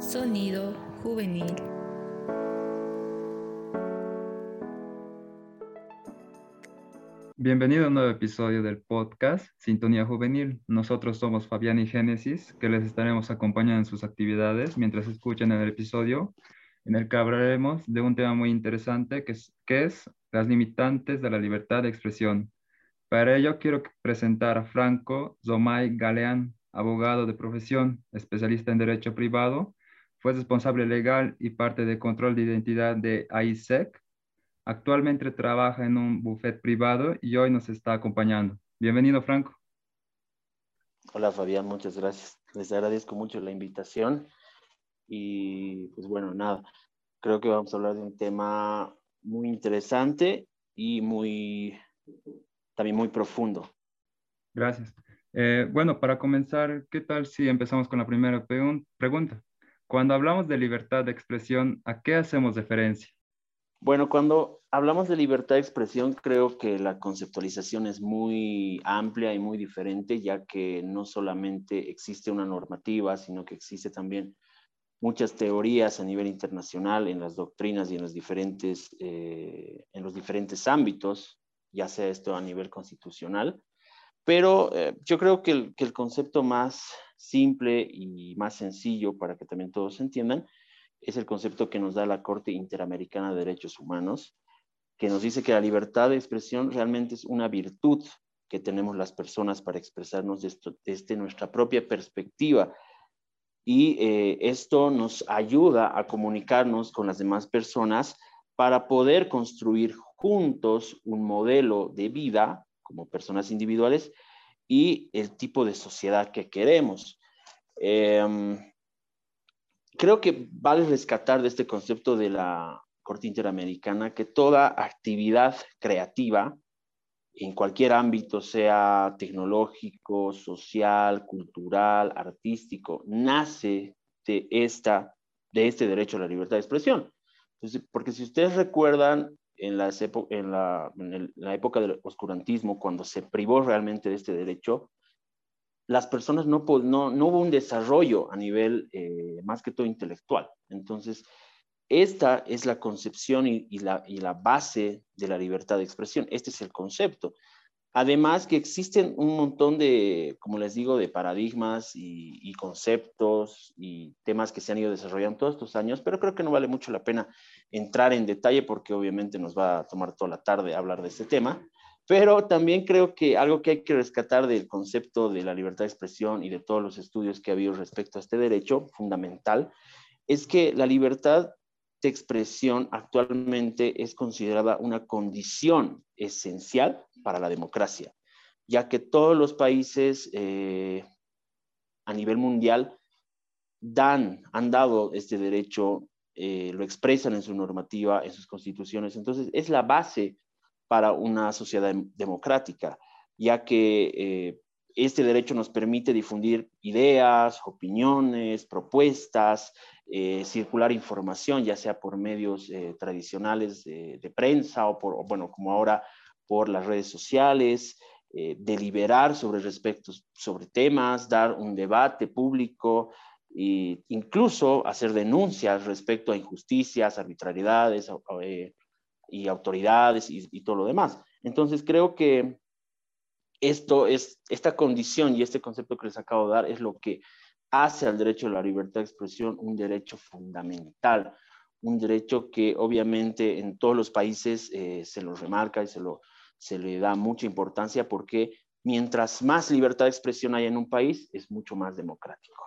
Sonido juvenil. Bienvenido a un nuevo episodio del podcast Sintonía Juvenil. Nosotros somos Fabián y Génesis, que les estaremos acompañando en sus actividades mientras escuchan el episodio, en el que hablaremos de un tema muy interesante que es, que es las limitantes de la libertad de expresión. Para ello quiero presentar a Franco Zomay Galeán, abogado de profesión, especialista en derecho privado, fue responsable legal y parte de control de identidad de AISEC, Actualmente trabaja en un buffet privado y hoy nos está acompañando. Bienvenido, Franco. Hola, Fabián, muchas gracias. Les agradezco mucho la invitación. Y pues bueno, nada, creo que vamos a hablar de un tema muy interesante y muy, también muy profundo. Gracias. Eh, bueno, para comenzar, ¿qué tal si empezamos con la primera pregunta? Cuando hablamos de libertad de expresión, ¿a qué hacemos referencia? Bueno, cuando hablamos de libertad de expresión, creo que la conceptualización es muy amplia y muy diferente, ya que no solamente existe una normativa, sino que existe también muchas teorías a nivel internacional en las doctrinas y en los diferentes, eh, en los diferentes ámbitos, ya sea esto a nivel constitucional. Pero eh, yo creo que el, que el concepto más simple y más sencillo para que también todos entiendan es el concepto que nos da la Corte Interamericana de Derechos Humanos, que nos dice que la libertad de expresión realmente es una virtud que tenemos las personas para expresarnos desde, nuestra propia perspectiva. Y eh, esto nos ayuda a comunicarnos con las demás personas para poder construir juntos un modelo de vida como personas individuales y el tipo de sociedad que queremos. Em, creo que vale rescatar de este concepto de la Corte Interamericana que toda actividad creativa en cualquier ámbito, sea tecnológico, social, cultural, artístico, nace de, esta, de este derecho a la libertad de expresión. porque si ustedes recuerdan, en, en, la, en la época del oscurantismo, cuando se privó realmente de este derecho, las personas no, no, no hubo un desarrollo a nivel eh, más que todo intelectual. Entonces, esta es la concepción y, la, y, la, base de la libertad de expresión. Este es el concepto. Además que existen un montón de, como les digo, de paradigmas y, conceptos y temas que se han ido desarrollando todos estos años, pero creo que no vale mucho la pena entrar en detalle porque obviamente nos va a tomar toda la tarde hablar de este tema. Pero también creo que algo que hay que rescatar del concepto de la libertad de expresión y de todos los estudios que ha habido respecto a este derecho fundamental es que la libertad de expresión actualmente es considerada una condición esencial para la democracia, ya que todos los países eh, a nivel mundial dan, han dado este derecho, eh, lo expresan en su normativa, en sus constituciones. Entonces, es la base para una sociedad democrática, ya que eh, este derecho nos permite difundir ideas, opiniones, propuestas, circular información, ya sea por medios tradicionales de, prensa o por, bueno, como ahora por las redes sociales, deliberar sobre respecto sobre temas, dar un debate público e incluso hacer denuncias respecto a injusticias, arbitrariedades, y autoridades y, todo lo demás. Entonces creo que esto es, esta condición y este concepto que les acabo de dar es lo que hace al derecho a la libertad de expresión un derecho fundamental, un derecho que obviamente en todos los países eh, se lo remarca y se, lo, se le da mucha importancia porque mientras más libertad de expresión hay en un país, es mucho más democrático.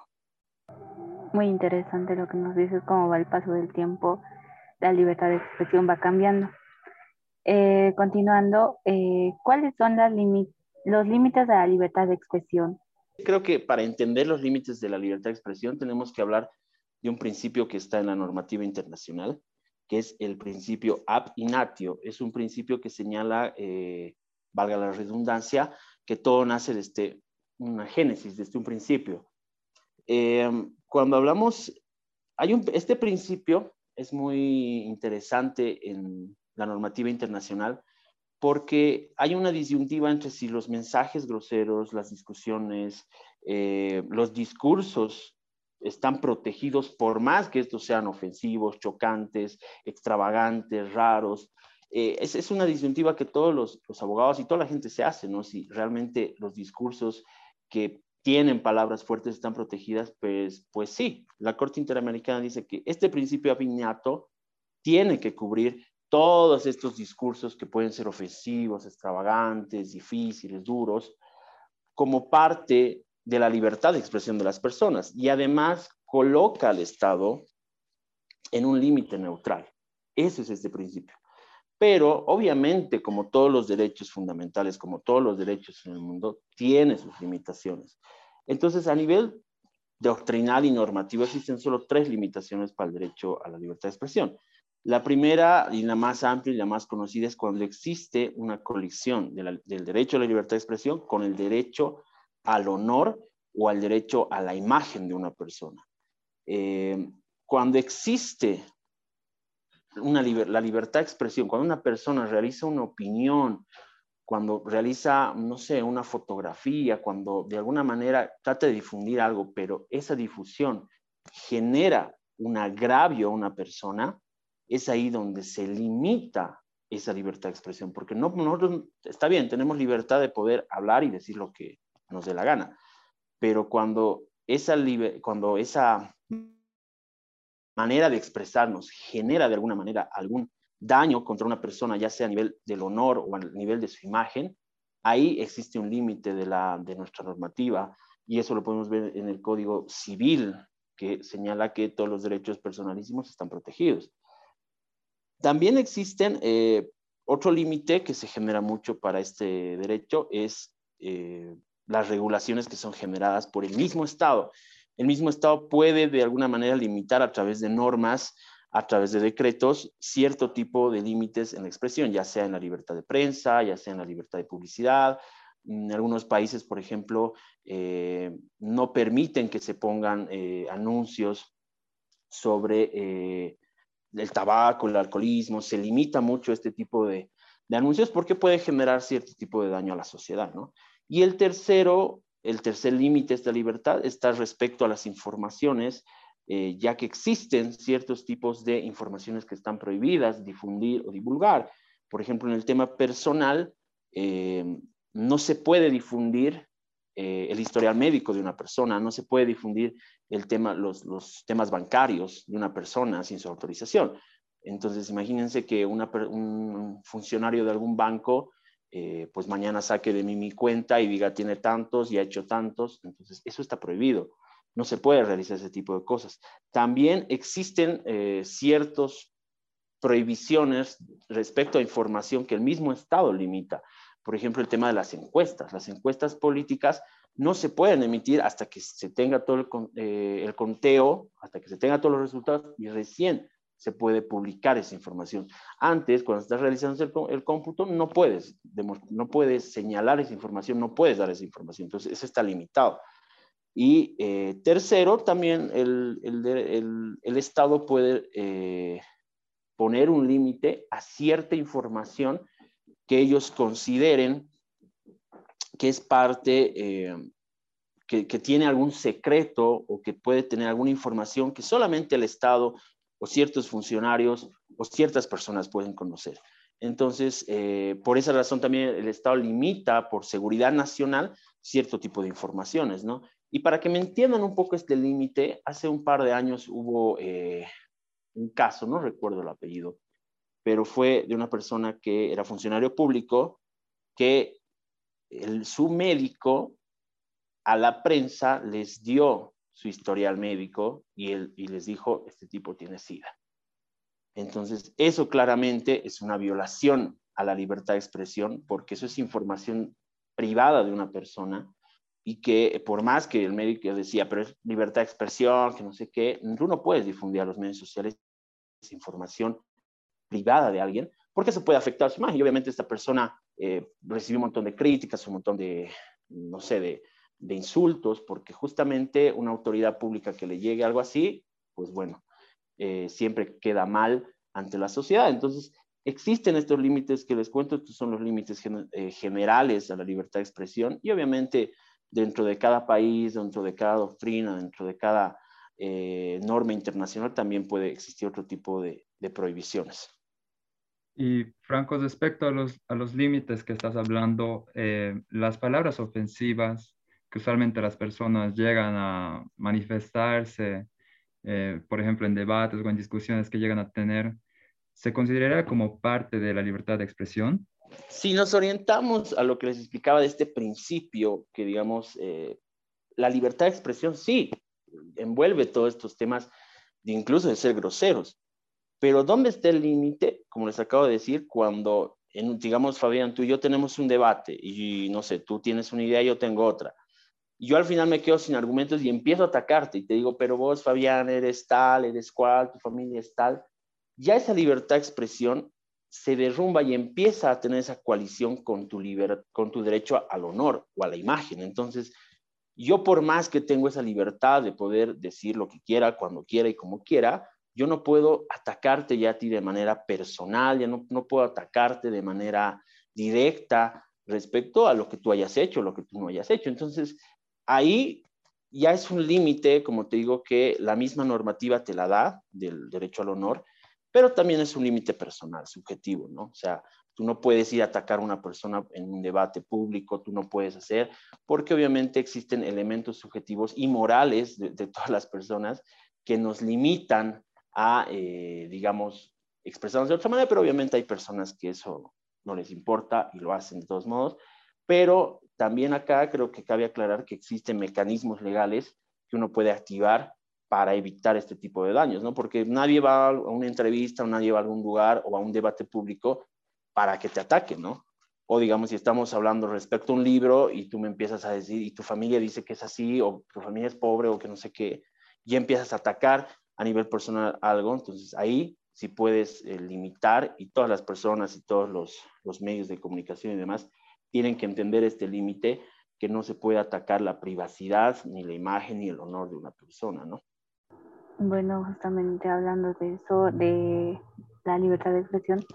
Muy interesante lo que nos dices, cómo va el paso del tiempo la libertad de expresión va cambiando. Eh, continuando, eh, ¿cuáles son los límites de la libertad de expresión? Creo que para entender los límites de la libertad de expresión tenemos que hablar de un principio que está en la normativa internacional, que es el principio ab inatio. Es un principio que señala, eh, valga la redundancia, que todo nace desde una génesis, desde un principio. cuando hablamos, hay este principio es muy interesante en la normativa internacional porque hay una disyuntiva entre si los mensajes groseros, las discusiones, eh, los discursos están protegidos por más que estos sean ofensivos, chocantes, extravagantes, raros. Eh, es, una disyuntiva que todos los, los, abogados y toda la gente se hace, ¿no? Si realmente los discursos que tienen palabras fuertes están protegidas, pues, pues sí, la Corte Interamericana dice que este principio abignato tiene que cubrir todos estos discursos que pueden ser ofensivos, extravagantes, difíciles, duros, como parte de la libertad de expresión de las personas y además coloca al Estado en un límite neutral. Ese es este principio. Pero obviamente, como todos los derechos fundamentales, como todos los derechos en el mundo, tiene sus limitaciones. Entonces, a nivel doctrinal y normativo existen solo tres limitaciones para el derecho a la libertad de expresión. La primera y la más amplia y la más conocida es cuando existe una colisión del derecho a la libertad de expresión con el derecho al honor o al derecho a la imagen de una persona. Eh, cuando existe una la libertad de expresión, cuando una persona realiza una opinión, cuando realiza, no sé, una fotografía, cuando de alguna manera trata de difundir algo, pero esa difusión genera un agravio a una persona, es ahí donde se limita esa libertad de expresión, porque no, nosotros, está bien, tenemos libertad de poder hablar y decir lo que nos dé la gana, pero cuando esa, cuando esa manera de expresarnos genera de alguna manera algún daño contra una persona, ya sea a nivel del honor o a nivel de su imagen, ahí existe un límite de, de nuestra normativa y eso lo podemos ver en el Código Civil, que señala que todos los derechos personalísimos están protegidos. También existen eh, otro límite que se genera mucho para este derecho, es eh, las regulaciones que son generadas por el mismo Estado. El mismo Estado puede de alguna manera limitar a través de normas, a través de decretos, cierto tipo de límites en la expresión, ya sea en la libertad de prensa, ya sea en la libertad de publicidad. En algunos países, por ejemplo, eh, no permiten que se pongan anuncios sobre el tabaco, el alcoholismo, se limita mucho este tipo de, anuncios porque puede generar cierto tipo de daño a la sociedad, ¿no? Y el tercero, el tercer límite de esta libertad está respecto a las informaciones, eh, ya que existen ciertos tipos de informaciones que están prohibidas difundir o divulgar. Por ejemplo, en el tema personal, eh, no se puede difundir eh, el historial médico de una persona, no se puede difundir el tema, los, los, temas bancarios de una persona sin su autorización. Entonces, imagínense que un funcionario de algún banco, eh, pues mañana saque de mí mi cuenta y diga tiene tantos y ha hecho tantos. Entonces, eso está prohibido. No se puede realizar ese tipo de cosas. También existen eh, ciertas prohibiciones respecto a información que el mismo Estado limita. Por ejemplo, el tema de las encuestas. Las encuestas políticas no se pueden emitir hasta que se tenga todo el, eh, conteo, hasta que se tenga todos los resultados y recién se puede publicar esa información. Antes, cuando estás realizando el, cómputo, no puedes, no puedes señalar esa información, no puedes dar esa información. Entonces, eso está limitado. Y eh, tercero, también el, el, Estado puede eh, poner un límite a cierta información que ellos consideren que es parte, eh, que, tiene algún secreto o que puede tener alguna información que solamente el Estado o ciertos funcionarios o ciertas personas pueden conocer. Entonces, eh, por esa razón también el Estado limita por seguridad nacional cierto tipo de informaciones, ¿no? Y para que me entiendan un poco este límite, hace un par de años hubo eh, un caso, no recuerdo el apellido, pero fue de una persona que era funcionario público que su médico a la prensa les dio su historial médico y, él, y les dijo, este tipo tiene SIDA. Entonces, eso claramente es una violación a la libertad de expresión porque eso es información privada de una persona y que por más que el médico decía, pero es libertad de expresión, que no sé qué, tú no puedes difundir a los medios sociales esa información privada de alguien porque se puede afectar su imagen. Y obviamente esta persona eh, recibió un montón de críticas, un montón de, no sé, de, de, insultos, porque justamente una autoridad pública que le llegue algo así, pues bueno, eh, siempre queda mal ante la sociedad. Entonces, existen estos límites que les cuento, estos son los límites eh, generales a la libertad de expresión y obviamente dentro de cada país, dentro de cada doctrina, dentro de cada eh, norma internacional, también puede existir otro tipo de, prohibiciones. Y Franco, respecto a los, a los límites que estás hablando, las palabras ofensivas que usualmente las personas llegan a manifestarse, eh, por ejemplo, en debates o en discusiones que llegan a tener, ¿se considera como parte de la libertad de expresión? Si nos orientamos a lo que les explicaba de este principio, que digamos, la libertad de expresión sí, envuelve todos estos temas de incluso de ser groseros. Pero ¿dónde está el límite? Como les acabo de decir, cuando, en, digamos, Fabián, tú y yo tenemos un debate y no sé, tú tienes una idea, yo tengo otra. Yo al final me quedo sin argumentos y empiezo a atacarte y te digo, pero vos, Fabián, eres tal, eres cual, tu familia es tal. Ya esa libertad de expresión se derrumba y empieza a tener esa coalición con tu, con tu derecho al honor o a la imagen. Entonces, yo por más que tengo esa libertad de poder decir lo que quiera, cuando quiera y como quiera, yo no puedo atacarte ya a ti de manera personal, ya no, no puedo atacarte de manera directa respecto a lo que tú hayas hecho, lo que tú no hayas hecho. Entonces, ahí ya es un límite, como te digo, que la misma normativa te la da del derecho al honor, pero también es un límite personal, subjetivo, ¿no? O sea, Tú no puedes ir a atacar a una persona en un debate público, tú no puedes hacer, porque obviamente existen elementos subjetivos y morales de, todas las personas que nos limitan a, eh, digamos, expresarnos de otra manera, pero obviamente hay personas que eso no les importa y lo hacen de todos modos. Pero también acá creo que cabe aclarar que existen mecanismos legales que uno puede activar para evitar este tipo de daños, ¿no? Porque nadie va a una entrevista o nadie va a algún lugar o a un debate público para que te ataquen, ¿no? O digamos, si estamos hablando respecto a un libro y tú me empiezas a decir, y tu familia dice que es así, o tu familia es pobre, o que no sé qué, y empiezas a atacar a nivel personal algo, entonces ahí sí puedes eh, limitar y todas las personas y todos los, los medios de comunicación y demás tienen que entender este límite que no se puede atacar la privacidad, ni la imagen, ni el honor de una persona, ¿no? Bueno, justamente hablando de eso, de la libertad de expresión,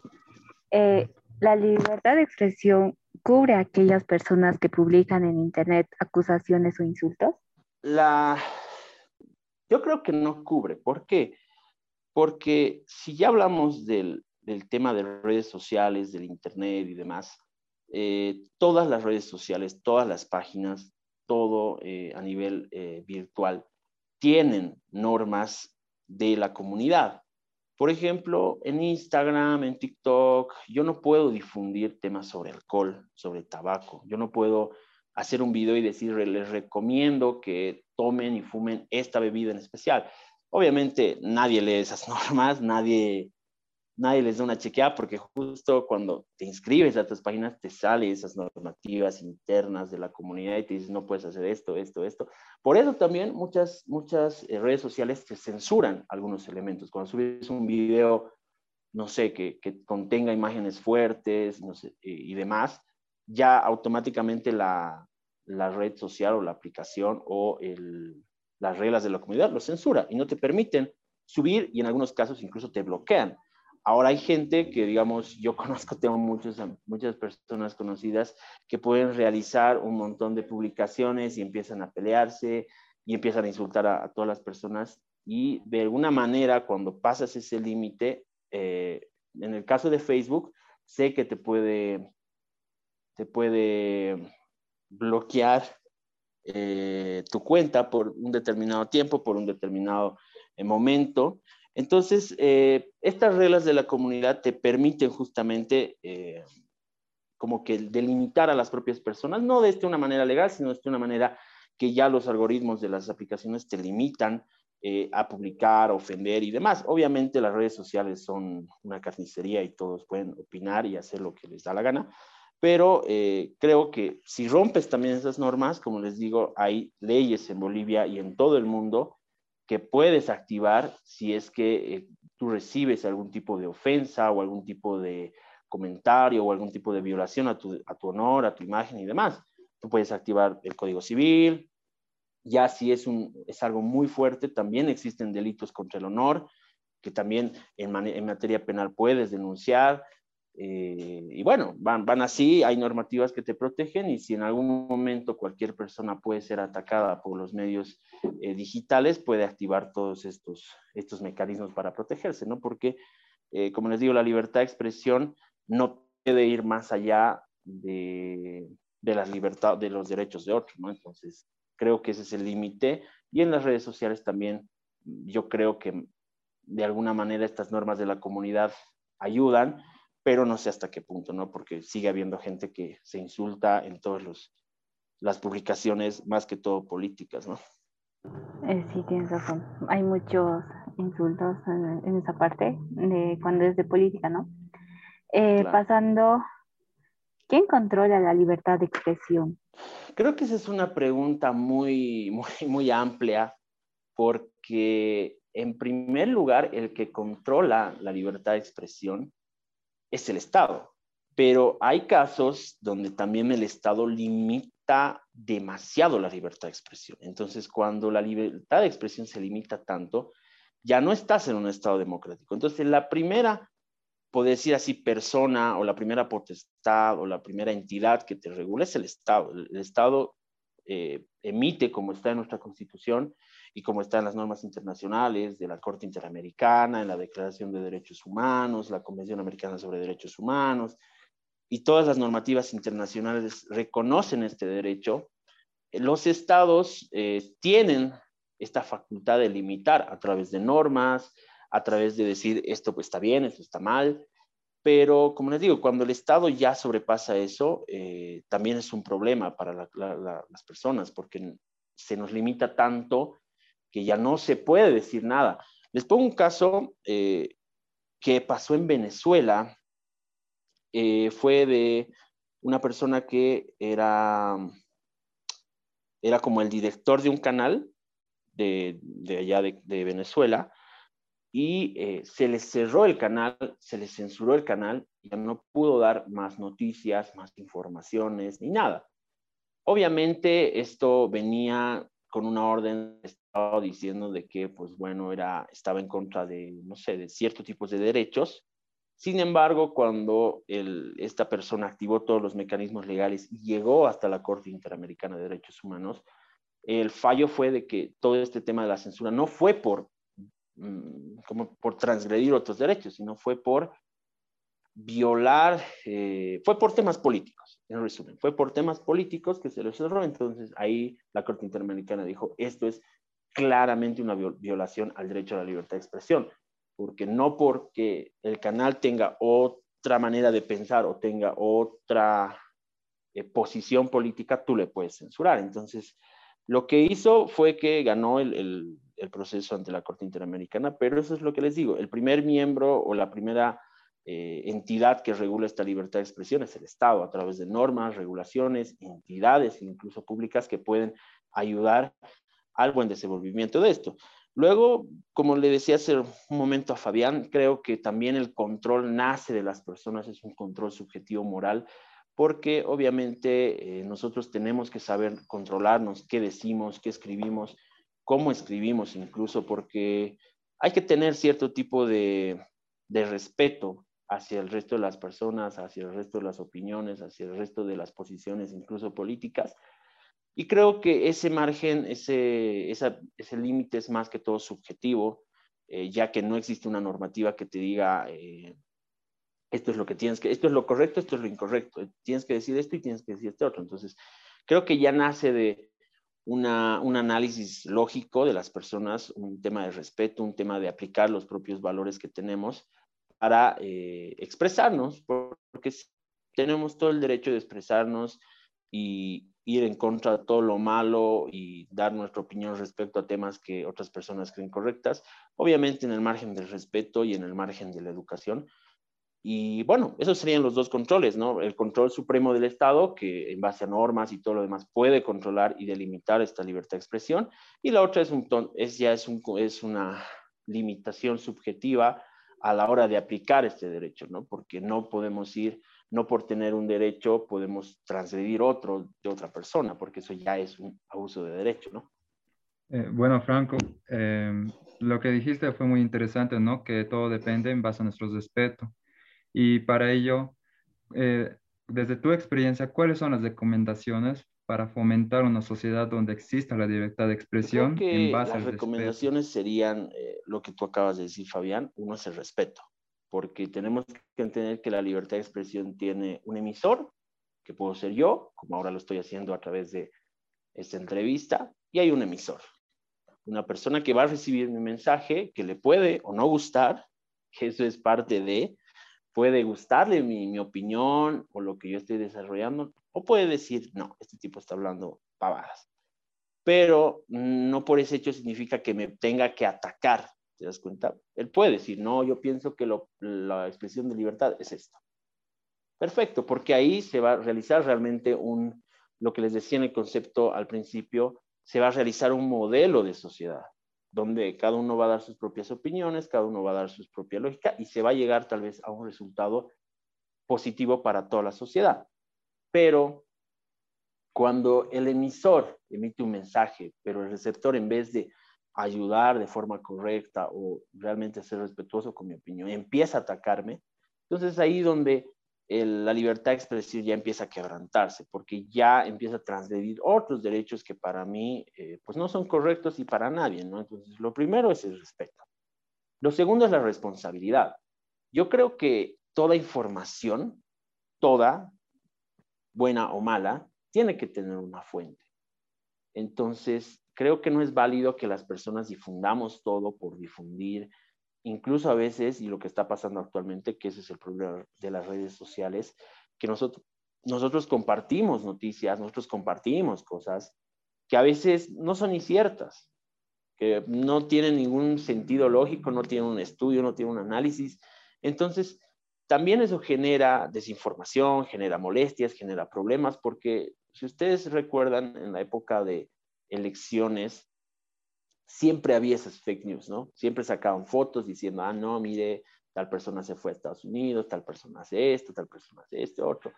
eh, la libertad de expresión cubre a aquellas personas que publican en Internet acusaciones o insultos? La... Yo creo que no cubre. ¿Por qué? Porque si ya hablamos del, del tema de redes sociales, del Internet y demás, eh, todas las redes sociales, todas las páginas, todo eh, a nivel virtual, tienen normas de la comunidad. Por ejemplo, en Instagram, en TikTok, yo no puedo difundir temas sobre alcohol, sobre tabaco. Yo no puedo hacer un video y decir, les recomiendo que tomen y fumen esta bebida en especial. Obviamente nadie lee esas normas, nadie nadie les da una chequeada porque justo cuando te inscribes a tus páginas te salen esas normativas internas de la comunidad y te dicen no puedes hacer esto, esto, esto. Por eso también muchas, muchas eh, redes sociales te censuran algunos elementos. Cuando subes un video, no sé, que, que contenga imágenes fuertes no sé, y demás, ya automáticamente la, la red social o la aplicación o el, las reglas de la comunidad lo censura y no te permiten subir y en algunos casos incluso te bloquean. Ahora hay gente que, digamos, yo conozco, tengo muchos, muchas personas conocidas que pueden realizar un montón de publicaciones y empiezan a pelearse y empiezan a insultar a, todas las personas y de alguna manera cuando pasas ese límite, eh, en el caso de Facebook, sé que te puede, te puede bloquear eh, tu cuenta por un determinado tiempo, por un determinado eh, momento. Entonces, eh, estas reglas de la comunidad te permiten justamente eh, como que delimitar a las propias personas, no de una manera legal, sino de una manera que ya los algoritmos de las aplicaciones te limitan eh, a publicar, ofender y demás. Obviamente las redes sociales son una carnicería y todos pueden opinar y hacer lo que les da la gana, pero creo que si rompes también esas normas, como les digo, hay leyes en Bolivia y en todo el mundo que puedes activar si es que eh, tú recibes algún tipo de ofensa o algún tipo de comentario o algún tipo de violación a tu, a tu honor, a tu imagen y demás. Tú puedes activar el Código Civil. Ya si es, un, es algo muy fuerte, también existen delitos contra el honor, que también en, en materia penal puedes denunciar. Eh, y bueno, van, van así, hay normativas que te protegen y si en algún momento cualquier persona puede ser atacada por los medios eh, digitales, puede activar todos estos, estos mecanismos para protegerse, ¿no? Porque, eh, como les digo, la libertad de expresión no puede ir más allá de, de la libertad, de los derechos de otros, ¿no? Entonces, creo que ese es el límite. Y en las redes sociales también, yo creo que de alguna manera estas normas de la comunidad ayudan, pero no sé hasta qué punto, ¿no? Porque sigue habiendo gente que se insulta en todas las publicaciones, más que todo políticas, ¿no? Eh, sí, tienes razón. Hay muchos insultos en, esa parte de cuando es de política, ¿no? Eh, pasando, ¿quién controla la libertad de expresión? Creo que esa es una pregunta muy, muy, muy amplia, porque en primer lugar, el que controla la libertad de expresión es el Estado. Pero hay casos donde también el Estado limita demasiado la libertad de expresión. Entonces, cuando la libertad de expresión se limita tanto, ya no estás en un Estado democrático. Entonces, la primera, puedo decir así, persona o la primera potestad o la primera entidad que te regula es el Estado. El, Estado eh, emite, como está en nuestra Constitución, y como está en las normas internacionales de la Corte Interamericana, en la Declaración de Derechos Humanos, la Convención Americana sobre Derechos Humanos, y todas las normativas internacionales reconocen este derecho, los estados eh, tienen esta facultad de limitar a través de normas, a través de decir esto pues, está bien, esto está mal, pero como les digo, cuando el Estado ya sobrepasa eso, eh, también es un problema para las personas, porque se nos limita tanto que ya no se puede decir nada. Les pongo un caso eh, que pasó en Venezuela. Eh, fue de una persona que era, era como el director de un canal de, allá de, Venezuela y eh, se le cerró el canal, se le censuró el canal, ya no pudo dar más noticias, más informaciones, ni nada. Obviamente esto venía con una orden estaba diciendo de que, pues bueno, era, estaba en contra de, no sé, de ciertos tipos de derechos. Sin embargo, cuando esta persona activó todos los mecanismos legales y llegó hasta la Corte Interamericana de Derechos Humanos, el fallo fue de que todo este tema de la censura no fue por, como por transgredir otros derechos, sino fue por violar, eh, fue por temas políticos, en resumen, fue por temas políticos que se lo cerró, entonces ahí la Corte Interamericana dijo, esto es claramente una violación al derecho a la libertad de expresión, porque no porque el canal tenga otra manera de pensar o tenga otra eh, posición política, tú le puedes censurar. Entonces, lo que hizo fue que ganó el proceso ante la Corte Interamericana, pero eso es lo que les digo, el primer miembro o la primera eh, entidad que regula esta libertad de expresión es el Estado, a través de normas, regulaciones, entidades, incluso públicas, que pueden ayudar al buen desenvolvimiento de esto. Luego, como le decía hace un momento a Fabián, creo que también el control nace de las personas, es un control subjetivo moral, porque obviamente eh, nosotros tenemos que saber controlarnos, qué decimos, qué escribimos, cómo escribimos incluso, porque hay que tener cierto tipo de, respeto hacia el resto de las personas, hacia el resto de las opiniones, hacia el resto de las posiciones, incluso políticas. Y creo que ese margen, ese, ese límite es más que todo subjetivo, eh, ya que no existe una normativa que te diga, eh, esto es lo que tienes que, esto es lo correcto, esto es lo incorrecto, tienes que decir esto y tienes que decir este otro. Entonces, creo que ya nace de una, un análisis lógico de las personas, un tema de respeto, un tema de aplicar los propios valores que tenemos para eh, expresarnos, porque tenemos todo el derecho de expresarnos y ir en contra de todo lo malo y dar nuestra opinión respecto a temas que otras personas creen correctas, obviamente en el margen del respeto y en el margen de la educación. Y bueno, esos serían los dos controles, ¿no? El control supremo del Estado, que en base a normas y todo lo demás puede controlar y delimitar esta libertad de expresión, y la otra es, un, es ya es, un, es una limitación subjetiva a la hora de aplicar este derecho, ¿no? Porque no podemos ir, no por tener un derecho podemos transgredir otro de otra persona, porque eso ya es un abuso de derecho, ¿no? Eh, bueno, Franco, em, lo que dijiste fue muy interesante, ¿no? Que todo depende en base a nuestro respeto. Y para ello, eh, desde tu experiencia, ¿cuáles son las recomendaciones para fomentar una sociedad donde exista la libertad de expresión en base las recomendaciones serían eh, lo que tú acabas de decir, Fabián. Uno es el respeto, porque tenemos que entender que la libertad de expresión tiene un emisor, que puedo ser yo, como ahora lo estoy haciendo a través de esta entrevista, y hay un emisor. Una persona que va a recibir mi mensaje, que le puede o no gustar, que eso es parte de, puede gustarle mi, mi opinión o lo que yo estoy desarrollando, o puede decir, no, este tipo está hablando pavadas. Pero no por ese hecho significa que me tenga que atacar, ¿te das cuenta? Él puede decir, no, yo pienso que la expresión de libertad es esto. Perfecto, porque ahí se va a realizar realmente un, lo que les decía en el concepto al principio, se va a realizar un modelo de sociedad, donde cada uno va a dar sus propias opiniones, cada uno va a dar su propia lógica y se va a llegar tal vez a un resultado positivo para toda la sociedad. Pero cuando el emisor emite un mensaje, pero el receptor en vez de ayudar de forma correcta o realmente ser respetuoso con mi opinión, empieza a atacarme, entonces ahí donde la libertad de expresión ya empieza a quebrantarse, porque ya empieza a transgredir otros derechos que para mí eh, pues no son correctos y para nadie, ¿no? Entonces, lo primero es el respeto. Lo segundo es la responsabilidad. Yo creo que toda información, toda, buena o mala, tiene que tener una fuente. Entonces, creo que no es válido que las personas difundamos todo por difundir, incluso a veces, y lo que está pasando actualmente, que ese es el problema de las redes sociales, que nosotros, nosotros compartimos noticias, nosotros compartimos cosas que a veces no son inciertas, que no tienen ningún sentido lógico, no tienen un estudio, no tienen un análisis. Entonces, también eso genera desinformación, genera molestias, genera problemas, porque si ustedes recuerdan en la época de elecciones, siempre había esas fake news, ¿no? Siempre sacaban fotos diciendo, ah, no, mire, tal persona se fue a Estados Unidos, tal persona hace esto, tal persona hace este otro.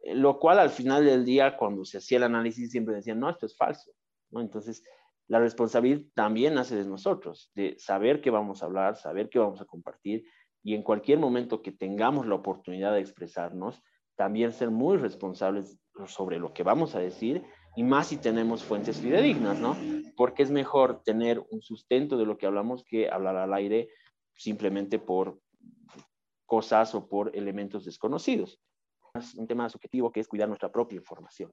Eh, lo cual al final del día, cuando se hacía el análisis, siempre decían, no, esto es falso, ¿no? Entonces, la responsabilidad también nace de nosotros, de saber qué vamos a hablar, saber qué vamos a compartir y en cualquier momento que tengamos la oportunidad de expresarnos, también ser muy responsables sobre lo que vamos a decir y más si tenemos fuentes fidedignas, ¿no? Porque es mejor tener un sustento de lo que hablamos que hablar al aire simplemente por cosas o por elementos desconocidos. Es un tema subjetivo que es cuidar nuestra propia información.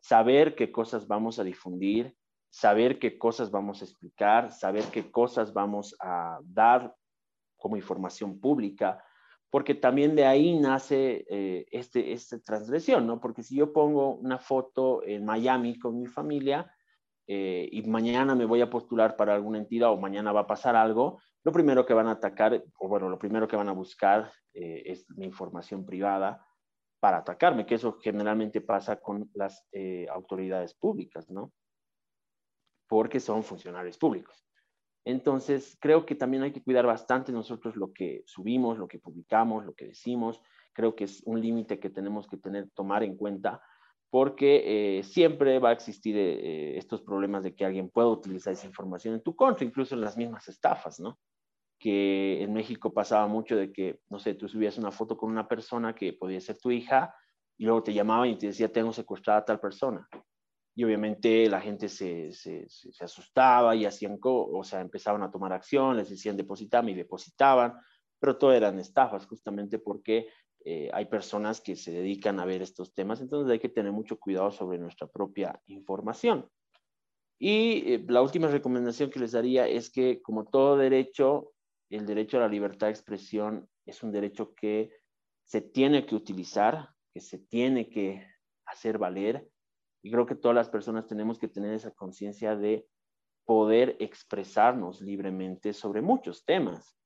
Saber qué cosas vamos a difundir, saber qué cosas vamos a explicar, saber qué cosas vamos a dar como información pública, porque también de ahí nace eh, este, esta transgresión, ¿no? Porque si yo pongo una foto en Miami con mi familia eh, y mañana me voy a postular para alguna entidad o mañana va a pasar algo, lo primero que van a atacar, o bueno, lo primero que van a buscar eh, es mi información privada para atacarme, que eso generalmente pasa con las autoridades públicas, ¿no? Porque son funcionarios públicos. Entonces, creo que también hay que cuidar bastante nosotros lo que subimos, lo que publicamos, lo que decimos. Creo que es un límite que tenemos que tener, tomar en cuenta, porque eh, siempre va a existir eh, estos problemas de que alguien pueda utilizar esa información en tu contra, incluso en las mismas estafas, ¿no? Que en México pasaba mucho de que, no sé, tú subías una foto con una persona que podía ser tu hija y luego te llamaban y te decía, tengo secuestrada a tal persona y obviamente la gente se, se, asustaba y hacían, o sea, empezaban a tomar acción, les decían depositame y depositaban, pero todo eran estafas justamente porque eh, hay personas que se dedican a ver estos temas, entonces hay que tener mucho cuidado sobre nuestra propia información. Y eh, la última recomendación que les daría es que como todo derecho, el derecho a la libertad de expresión es un derecho que se tiene que utilizar, que se tiene que hacer valer, y creo que todas las personas tenemos que tener esa conciencia de poder expresarnos libremente sobre muchos temas.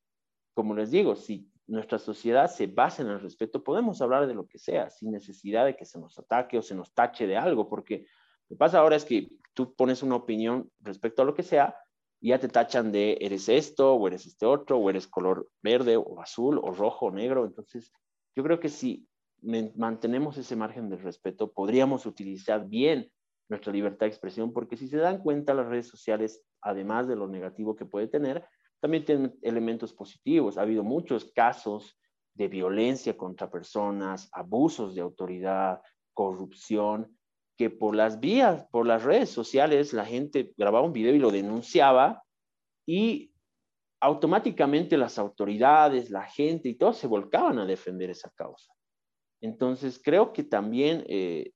Como les digo, si nuestra sociedad se basa en el respeto, podemos hablar de lo que sea, sin necesidad de que se nos ataque o se nos tache de algo, porque lo que pasa ahora es que tú pones una opinión respecto a lo que sea y ya te tachan de eres esto o eres este otro o eres color verde o azul o rojo o negro. Entonces, yo creo que si mantenemos ese margen de respeto, podríamos utilizar bien nuestra libertad de expresión, porque si se dan cuenta las redes sociales, además de lo negativo que puede tener, también tienen elementos positivos. Ha habido muchos casos de violencia contra personas, abusos de autoridad, corrupción, que por las vías, por las redes sociales, la gente grababa un video y lo denunciaba y automáticamente las autoridades, la gente y todos se volcaban a defender esa causa. Entonces, creo que también eh,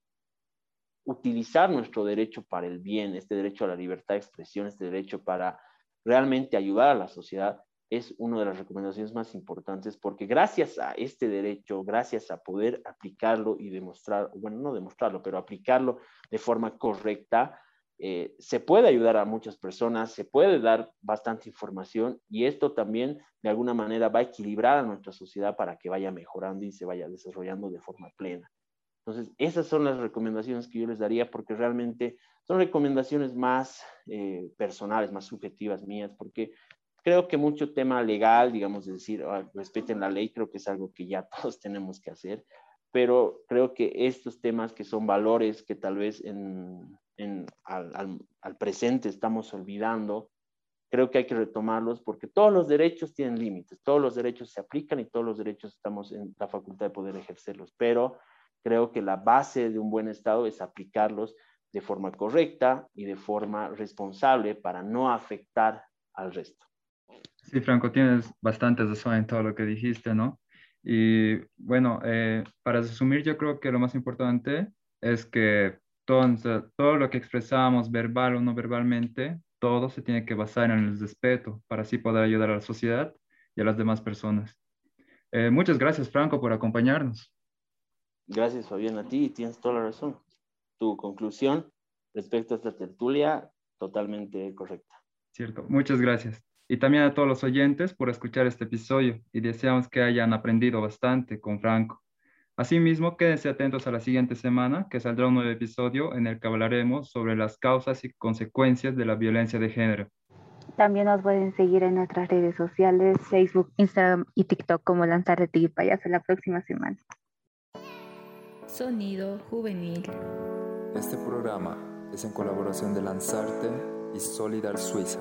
utilizar nuestro derecho para el bien, este derecho a la libertad de expresión, este derecho para realmente ayudar a la sociedad, es una de las recomendaciones más importantes porque gracias a este derecho, gracias a poder aplicarlo y demostrar, bueno, no demostrarlo, pero aplicarlo de forma correcta, eh, se puede ayudar a muchas personas, se puede dar bastante información y esto también de alguna manera va a equilibrar a nuestra sociedad para que vaya mejorando y se vaya desarrollando de forma plena. Entonces, esas son las recomendaciones que yo les daría porque realmente son recomendaciones más eh, personales, más subjetivas mías, porque creo que mucho tema legal, digamos, de decir, ah, respeten la ley, creo que es algo que ya todos tenemos que hacer, pero creo que estos temas que son valores que tal vez en, en, al, presente estamos olvidando, creo que hay que retomarlos porque todos los derechos tienen límites, todos los derechos se aplican y todos los derechos estamos en la facultad de poder ejercerlos, pero creo que la base de un buen Estado es aplicarlos de forma correcta y de forma responsable para no afectar al resto. Sí, Franco, tienes bastante razón en todo lo que dijiste, ¿no? Y bueno, eh, para resumir, yo creo que lo más importante es que todo, todo lo que expresamos verbal o no verbalmente, todo se tiene que basar en el respeto para así poder ayudar a la sociedad y a las demás personas. Eh, muchas gracias, Franco, por acompañarnos. Gracias, Fabián, a ti, tienes toda la razón. Tu conclusión respecto a esta tertulia, totalmente correcta. Cierto, muchas gracias. Y también a todos los oyentes por escuchar este episodio y deseamos que hayan aprendido bastante con Franco. Asimismo, quédense atentos a la siguiente semana, que saldrá un nuevo episodio en el que hablaremos sobre las causas y consecuencias de la violencia de género. También nos pueden seguir en nuestras redes sociales, Facebook, Instagram y TikTok como Lanzar de Hasta la próxima semana. Sonido juvenil. Este programa es en colaboración de Lanzarte y Solidar Suiza.